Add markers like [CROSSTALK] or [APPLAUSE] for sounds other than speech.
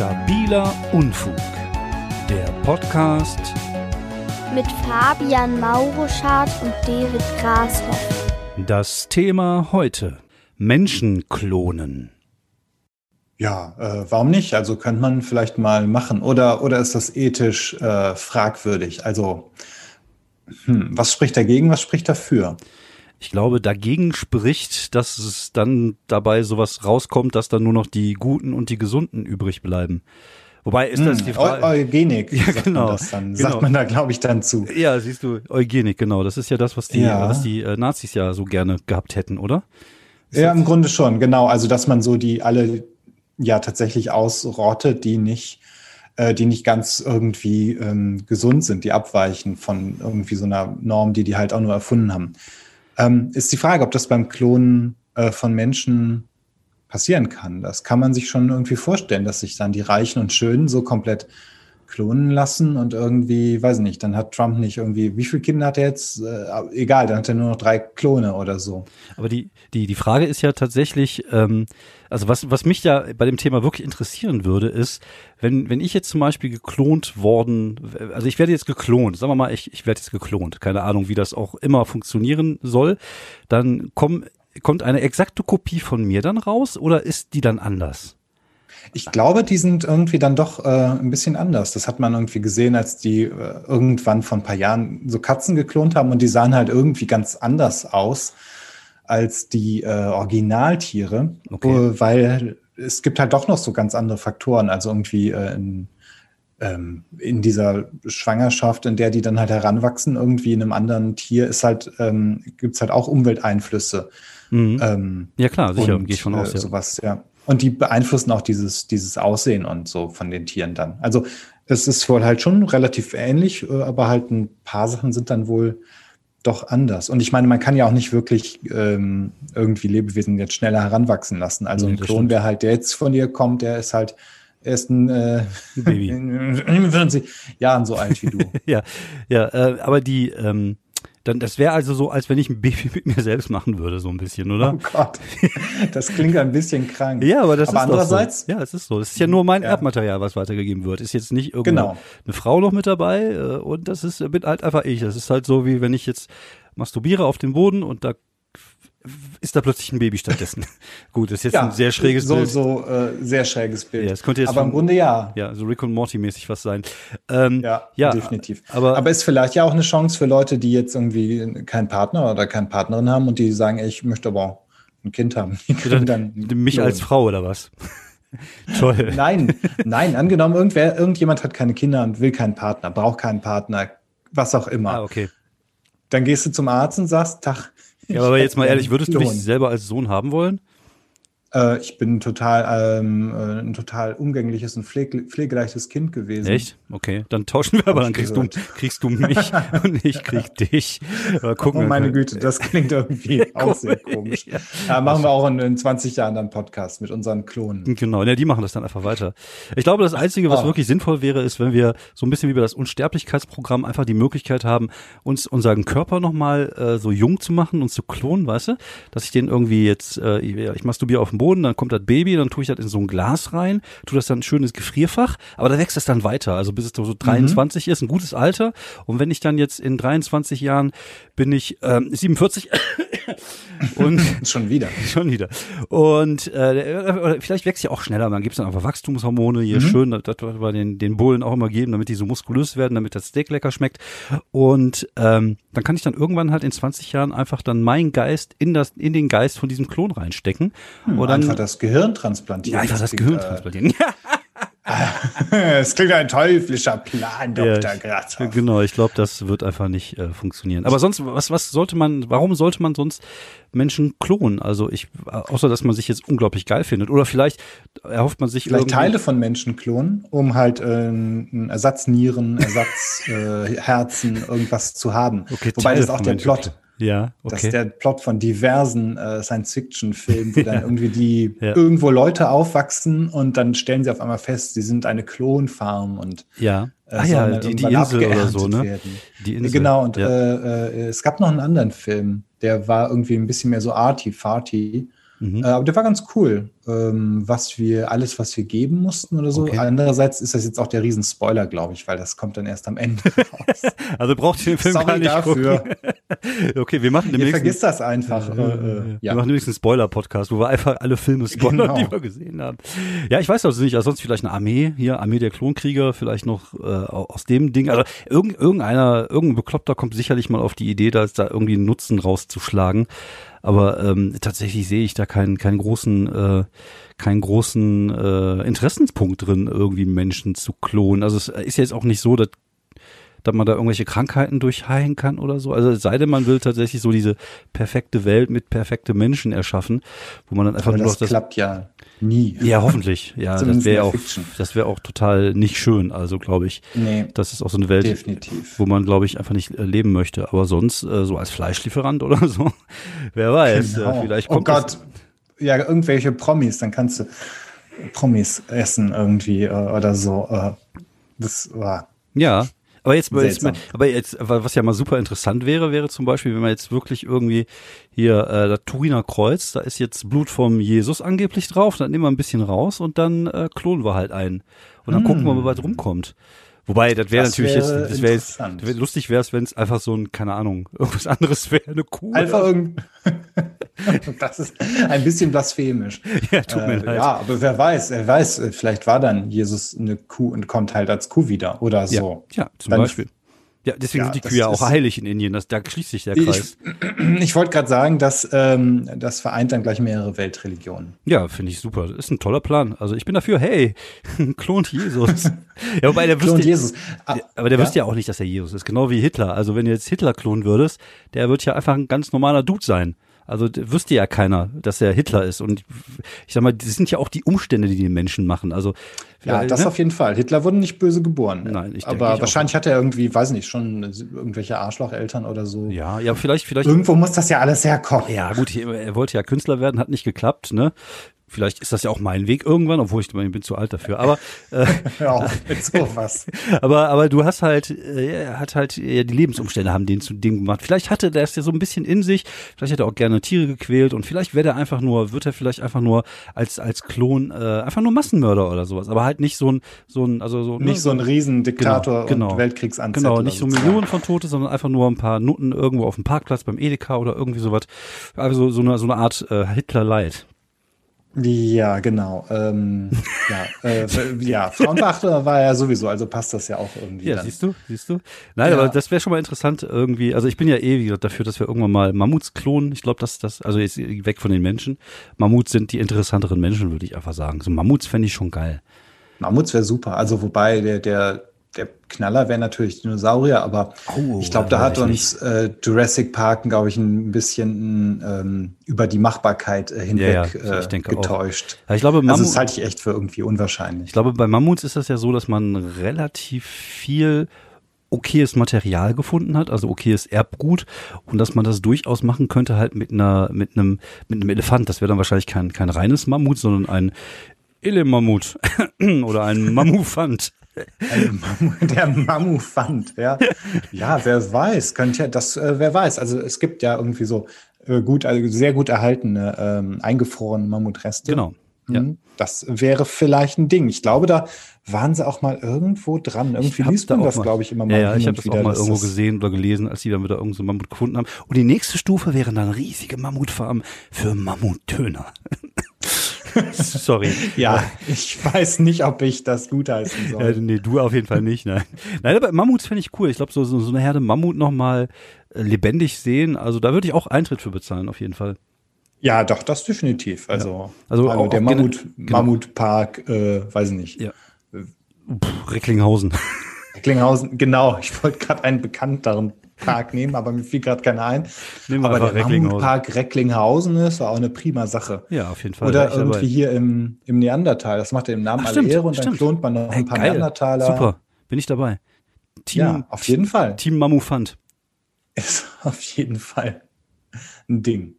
Stabiler Unfug. Der Podcast mit Fabian Mauruschardt und David Grashoff. Das Thema heute: Menschen klonen. Ja, äh, warum nicht? Also könnte man vielleicht mal machen. Oder, oder ist das ethisch äh, fragwürdig? Also, hm, was spricht dagegen, was spricht dafür? Ich glaube, dagegen spricht, dass es dann dabei sowas rauskommt, dass dann nur noch die Guten und die Gesunden übrig bleiben. Wobei ist das hm, die Frage. Eugenik, [LAUGHS] ja, genau. Man das dann, genau. Sagt man da, glaube ich, dann zu. Ja, siehst du, Eugenik, genau. Das ist ja das, was die, ja. was die äh, Nazis ja so gerne gehabt hätten, oder? Ist ja, im Grunde schon, genau. Also, dass man so die alle ja tatsächlich ausrottet, die nicht, äh, die nicht ganz irgendwie ähm, gesund sind, die abweichen von irgendwie so einer Norm, die die halt auch nur erfunden haben. Ähm, ist die Frage, ob das beim Klonen äh, von Menschen passieren kann. Das kann man sich schon irgendwie vorstellen, dass sich dann die Reichen und Schönen so komplett klonen lassen und irgendwie, weiß nicht, dann hat Trump nicht irgendwie, wie viele Kinder hat er jetzt? Äh, egal, dann hat er nur noch drei Klone oder so. Aber die, die, die Frage ist ja tatsächlich, ähm, also was, was mich ja bei dem Thema wirklich interessieren würde, ist, wenn, wenn ich jetzt zum Beispiel geklont worden, also ich werde jetzt geklont, sagen wir mal, ich, ich werde jetzt geklont, keine Ahnung, wie das auch immer funktionieren soll, dann komm, kommt eine exakte Kopie von mir dann raus oder ist die dann anders? Ich glaube, die sind irgendwie dann doch äh, ein bisschen anders. Das hat man irgendwie gesehen, als die äh, irgendwann vor ein paar Jahren so Katzen geklont haben und die sahen halt irgendwie ganz anders aus als die äh, Originaltiere, okay. Äh, weil es gibt halt doch noch so ganz andere Faktoren. Also irgendwie äh, in, ähm, in dieser Schwangerschaft, in der die dann halt heranwachsen, irgendwie in einem anderen Tier, ist halt, ähm, gibt es halt auch Umwelteinflüsse. Mhm. Ähm, ja klar, sicher, gehe ich von aus. Äh, ja. Sowas, ja. Und die beeinflussen auch dieses, dieses Aussehen und so von den Tieren dann. Also es ist wohl halt schon relativ ähnlich, äh, aber halt ein paar Sachen sind dann wohl doch anders. Und ich meine, man kann ja auch nicht wirklich ähm, irgendwie Lebewesen jetzt schneller heranwachsen lassen. Also nee, ein Klon, wer halt der jetzt von dir kommt, der ist halt erst ein äh, Baby. in 40 Jahren so alt wie du. [LAUGHS] ja, ja, äh, aber die ähm, dann, das wäre also so, als wenn ich ein Baby mit mir selbst machen würde, so ein bisschen, oder? Oh Gott, [LAUGHS] das klingt ein bisschen krank. ja, aber das aber ist andererseits. So. Ja, es ist so. Es ist ja nur mein ja. Erbmaterial, was weitergegeben wird. Ist jetzt nicht irgendeine genau. eine Frau noch mit dabei äh, und das ist bin halt einfach ich. Das ist halt so, wie wenn ich jetzt masturbiere auf dem Boden und da ist da plötzlich ein Baby stattdessen. [LAUGHS] Gut, das ist jetzt ja, ein sehr schräges so, Bild. So, äh, sehr schräges Bild. Ja, es könnte jetzt aber im Grunde ja. Ja, so Rick und Morty mäßig was sein. Ähm, ja, ja, definitiv. Aber, aber ist vielleicht ja auch eine Chance für Leute, die jetzt irgendwie keinen Partner oder keine Partnerin haben und die sagen, ey, ich möchte aber auch ein Kind haben. Dann, dann mich als Frau oder was? [LAUGHS] Toll. Nein, nein, angenommen, irgendwer, irgendjemand hat keine Kinder und will keinen Partner, braucht keinen Partner, was auch immer. Ah, okay. Dann gehst du zum Arzt und sagst, Tag, ja, aber jetzt mal ehrlich, würdest du dich selber als Sohn haben wollen? Äh, ich bin total ähm, äh, ein total umgängliches und pflege, pflegeleichtes Kind gewesen. Echt? Okay, dann tauschen wir, aber dann kriegst du, kriegst du mich [LAUGHS] und ich krieg dich. Aber gucken oh meine Güte, das klingt irgendwie [LAUGHS] auch sehr komisch. Ja. ja machen wir auch in, in 20 Jahren dann Podcast mit unseren Klonen. Genau, ja, die machen das dann einfach weiter. Ich glaube, das Einzige, was oh. wirklich sinnvoll wäre, ist, wenn wir so ein bisschen wie bei das Unsterblichkeitsprogramm einfach die Möglichkeit haben, uns unseren Körper nochmal äh, so jung zu machen und zu klonen, weißt du? Dass ich den irgendwie jetzt, äh, ich masturbiere auf dem Boden, dann kommt das Baby, dann tue ich das in so ein Glas rein, tue das dann ein schönes Gefrierfach, aber da wächst es dann weiter, also bis es so 23 mhm. ist, ein gutes Alter. Und wenn ich dann jetzt in 23 Jahren bin ich ähm, 47 [COUGHS] und [LAUGHS] schon wieder. [LAUGHS] Schon wieder. Und äh, vielleicht wächst ja auch schneller, dann gibt es dann einfach Wachstumshormone, hier mhm. schön, das, das wir den, den Bullen auch immer geben, damit die so muskulös werden, damit das Steak lecker schmeckt. Und ähm, dann kann ich dann irgendwann halt in 20 Jahren einfach dann meinen Geist in das in den Geist von diesem Klon reinstecken. Hm, und dann, einfach das Gehirn transplantieren. Ja, einfach das, das Gehirn äh, transplantieren. [LAUGHS] [LAUGHS] Es klingt ein teuflischer Plan, Dr. Ja, Grazhoff. Genau, ich glaube, das wird einfach nicht äh, funktionieren. Aber sonst, was, was sollte man, warum sollte man sonst Menschen klonen? Also ich, außer dass man sich jetzt unglaublich geil findet. Oder vielleicht erhofft man sich Vielleicht Teile von Menschen klonen, um halt äh, einen Ersatznieren, Ersatzherzen, [LAUGHS] äh, irgendwas zu haben. Okay, Wobei Teile das auch der Menschen. Plot. Ja, okay. Das ist der Plot von diversen äh, Science-Fiction-Filmen, wo [LAUGHS] dann irgendwie die ja. irgendwo Leute aufwachsen und dann stellen sie auf einmal fest, sie sind eine Klonfarm und ja. Äh, ah ja, die, die Insel oder so, ne? Werden. Die Insel. Genau, und ja. äh, äh, es gab noch einen anderen Film, der war irgendwie ein bisschen mehr so arty-farty, mhm. äh, aber der war ganz cool. ähm, was wir, alles, was wir geben mussten oder so. Okay. Andererseits ist das jetzt auch der Riesenspoiler, glaube ich, weil das kommt dann erst am Ende [LAUGHS] raus. Also braucht ihr den Film Sorry gar nicht dafür. gucken. [LAUGHS] okay, wir machen Ihr demnächst. vergisst das einfach. Ja, äh, äh, ja. Wir machen demnächst einen Spoiler-Podcast, wo wir einfach alle Filme spoilern, Genau. die wir gesehen haben. Ja, ich weiß also nicht, also sonst vielleicht eine Armee, hier, Armee der Klonkrieger, vielleicht noch äh, aus dem Ding. Also irgend, irgendeiner, irgendein Bekloppter kommt sicherlich mal auf die Idee, da, da irgendwie einen Nutzen rauszuschlagen. Aber ähm, tatsächlich sehe ich da keinen, keinen großen, äh, keinen großen äh, Interessenspunkt drin, irgendwie Menschen zu klonen. Also es ist jetzt auch nicht so, dass dass man da irgendwelche Krankheiten durchheilen kann oder so. Also es sei denn, man will tatsächlich so diese perfekte Welt mit perfekte Menschen erschaffen, wo man dann einfach Aber nur das das. klappt ja nie. Ja, hoffentlich. Ja, das wäre auch, das wäre auch total nicht schön. Also glaube ich, Nee, das ist auch so eine Welt, definitiv. wo man glaube ich einfach nicht äh, leben möchte. Aber sonst äh, so als Fleischlieferant oder [LAUGHS] so, wer weiß. Genau. Äh, vielleicht oh kommt das- Gott, ja, irgendwelche Promis, dann kannst du Promis essen irgendwie äh, oder so. Äh, das war Ja. Aber jetzt, Seltsam. aber jetzt, was ja mal super interessant wäre, wäre zum Beispiel, wenn man jetzt wirklich irgendwie hier äh, das Turiner Kreuz, da ist jetzt Blut vom Jesus angeblich drauf, dann nehmen wir ein bisschen raus und dann äh, klonen wir halt einen. Und dann gucken wir mal, was rumkommt. Wobei, das wäre natürlich wäre jetzt, das wäre jetzt, wär, lustig wäre es, wenn es einfach so ein, keine Ahnung, [LAUGHS] irgendwas anderes wäre, eine Kuh. einfach oder- irgend. [LAUGHS] das ist ein bisschen blasphemisch. Ja, tut mir Äh, leid. ja, aber wer weiß, wer weiß, vielleicht war dann Jesus eine Kuh und kommt halt als Kuh wieder oder ja, so. ja, zum Dann- Beispiel. Ja, deswegen Ja, sind die Kühe ja auch heilig in Indien. Das, da schließt sich der Kreis. Ich, [CLEARS THROAT] ich wollte gerade sagen, dass ähm, das vereint dann gleich mehrere Weltreligionen. Ja, finde ich super. Das ist ein toller Plan. Also ich bin dafür, hey, [LAUGHS] klont Jesus. ja, wobei der Klon [LAUGHS] wüsste, Jesus. Ah, aber der ja? wüsste ja auch nicht, dass er Jesus ist. Genau wie Hitler. Also wenn du jetzt Hitler klonen würdest, der wird ja einfach ein ganz normaler Dude sein. Also wüsste ja keiner, dass er Hitler ist. Und ich sag mal, das sind ja auch die Umstände, die den Menschen machen. Also Ja, das ne? auf jeden Fall. Hitler wurde nicht böse geboren. Nein, ich Aber ich wahrscheinlich hat er irgendwie, weiß nicht, schon irgendwelche Arschlocheltern oder so. ja, ja, vielleicht, vielleicht. Irgendwo muss das ja alles herkommen. Ja, gut, er wollte ja Künstler werden, hat nicht geklappt, ne? Vielleicht ist das ja auch mein Weg irgendwann, obwohl ich, ich bin zu alt dafür. Aber [LAUGHS] äh, auf mit sowas. [LAUGHS] Aber, aber du hast halt, äh, er hat halt, ja, die Lebensumstände haben den zu dem gemacht. Vielleicht hatte der es ja so ein bisschen in sich, vielleicht hätte er auch gerne Tiere gequält und vielleicht wäre er einfach nur, wird er vielleicht einfach nur als, als Klon, äh, einfach nur Massenmörder oder sowas. Aber halt nicht so ein, so ein, also so, ne, Nicht so ein Riesendiktator Genau, genau. und Weltkriegsanzettler. Genau, nicht so. Millionen von Tote, sondern einfach nur ein paar Nutten irgendwo auf dem Parkplatz beim Edeka oder irgendwie sowas. Also so eine, so eine Art äh, Hitler-Light. Ja, genau. Ähm, ja, äh, [LAUGHS] ja, Frauenbeachter war er sowieso, also passt das ja auch irgendwie. Ja, dann. siehst du, siehst du. Nein, Ja. aber das wäre schon mal interessant irgendwie. Also ich bin ja eh wie gesagt, dafür, dass wir irgendwann mal Mammuts klonen. Ich glaube, dass das, also jetzt weg von den Menschen. Mammuts sind die interessanteren Menschen, würde ich einfach sagen. So Mammuts fände ich schon geil. Mammuts wäre super. Also wobei der, der, der Knaller wäre natürlich Dinosaurier, aber Oh, ich glaube, da hat uns äh, Jurassic Park, glaube ich, ein bisschen ähm, über die Machbarkeit äh, hinweg Ja, ja, ich äh, getäuscht. Ja, ich glaube, Also das halte ich echt für irgendwie unwahrscheinlich. ich glaube, bei Mammuts ist das ja so, dass man relativ viel okayes Material gefunden hat, also okayes Erbgut und dass man das durchaus machen könnte halt mit einer mit einem mit einem Elefant. Das wäre dann wahrscheinlich kein kein reines Mammut, sondern ein Illemammut [LAUGHS] oder ein Mammufant. Der Mammufant, ja. Ja, wer weiß, könnte ja, das, äh, wer weiß. Also es gibt ja irgendwie so äh, gut, also sehr gut erhaltene, ähm, eingefrorene Mammutreste. Genau. Ja. Mhm. Das wäre vielleicht ein Ding. Ich glaube, da waren sie auch mal irgendwo dran. Irgendwie liest da man auch das, glaube ich, immer mal. Ja, ja, ich habe das auch mal irgendwo gesehen oder gelesen, als die dann wieder irgendeinen so Mammut gefunden haben. Und die nächste Stufe wären dann riesige Mammutfarmen für Mammutdöner. [LAUGHS] [LAUGHS] Sorry. Ja, ich weiß nicht, ob ich das gutheißen soll. Äh, nee, du auf jeden Fall nicht, nein. Nein, aber Mammuts finde ich cool. Ich glaube, so, so, eine Herde Mammut nochmal äh, lebendig sehen, also da würde ich auch Eintritt für bezahlen, auf jeden Fall. Ja, doch, das definitiv. Also, Also hallo, auch- der Mammut, genau. Mammutpark, äh, weiß ich nicht. Ja. Puh, Recklinghausen. Recklinghausen, genau. Ich wollte gerade einen bekannteren Park nehmen, aber mir fiel gerade keiner ein. Nehmen wir aber der Recklinghausen. Mammutpark Recklinghausen ist auch eine prima Sache. Ja, auf jeden Fall. Oder dabei. irgendwie hier im, im Neandertal. Das macht er im Namen Ach, alle stimmt, Ehre und dann stimmt. klont man noch Hey, ein paar geil. Neandertaler. Super, bin ich dabei. Team, Ja, auf jeden Fall. Team Mammufant. Ist [LAUGHS] auf jeden Fall ein Ding.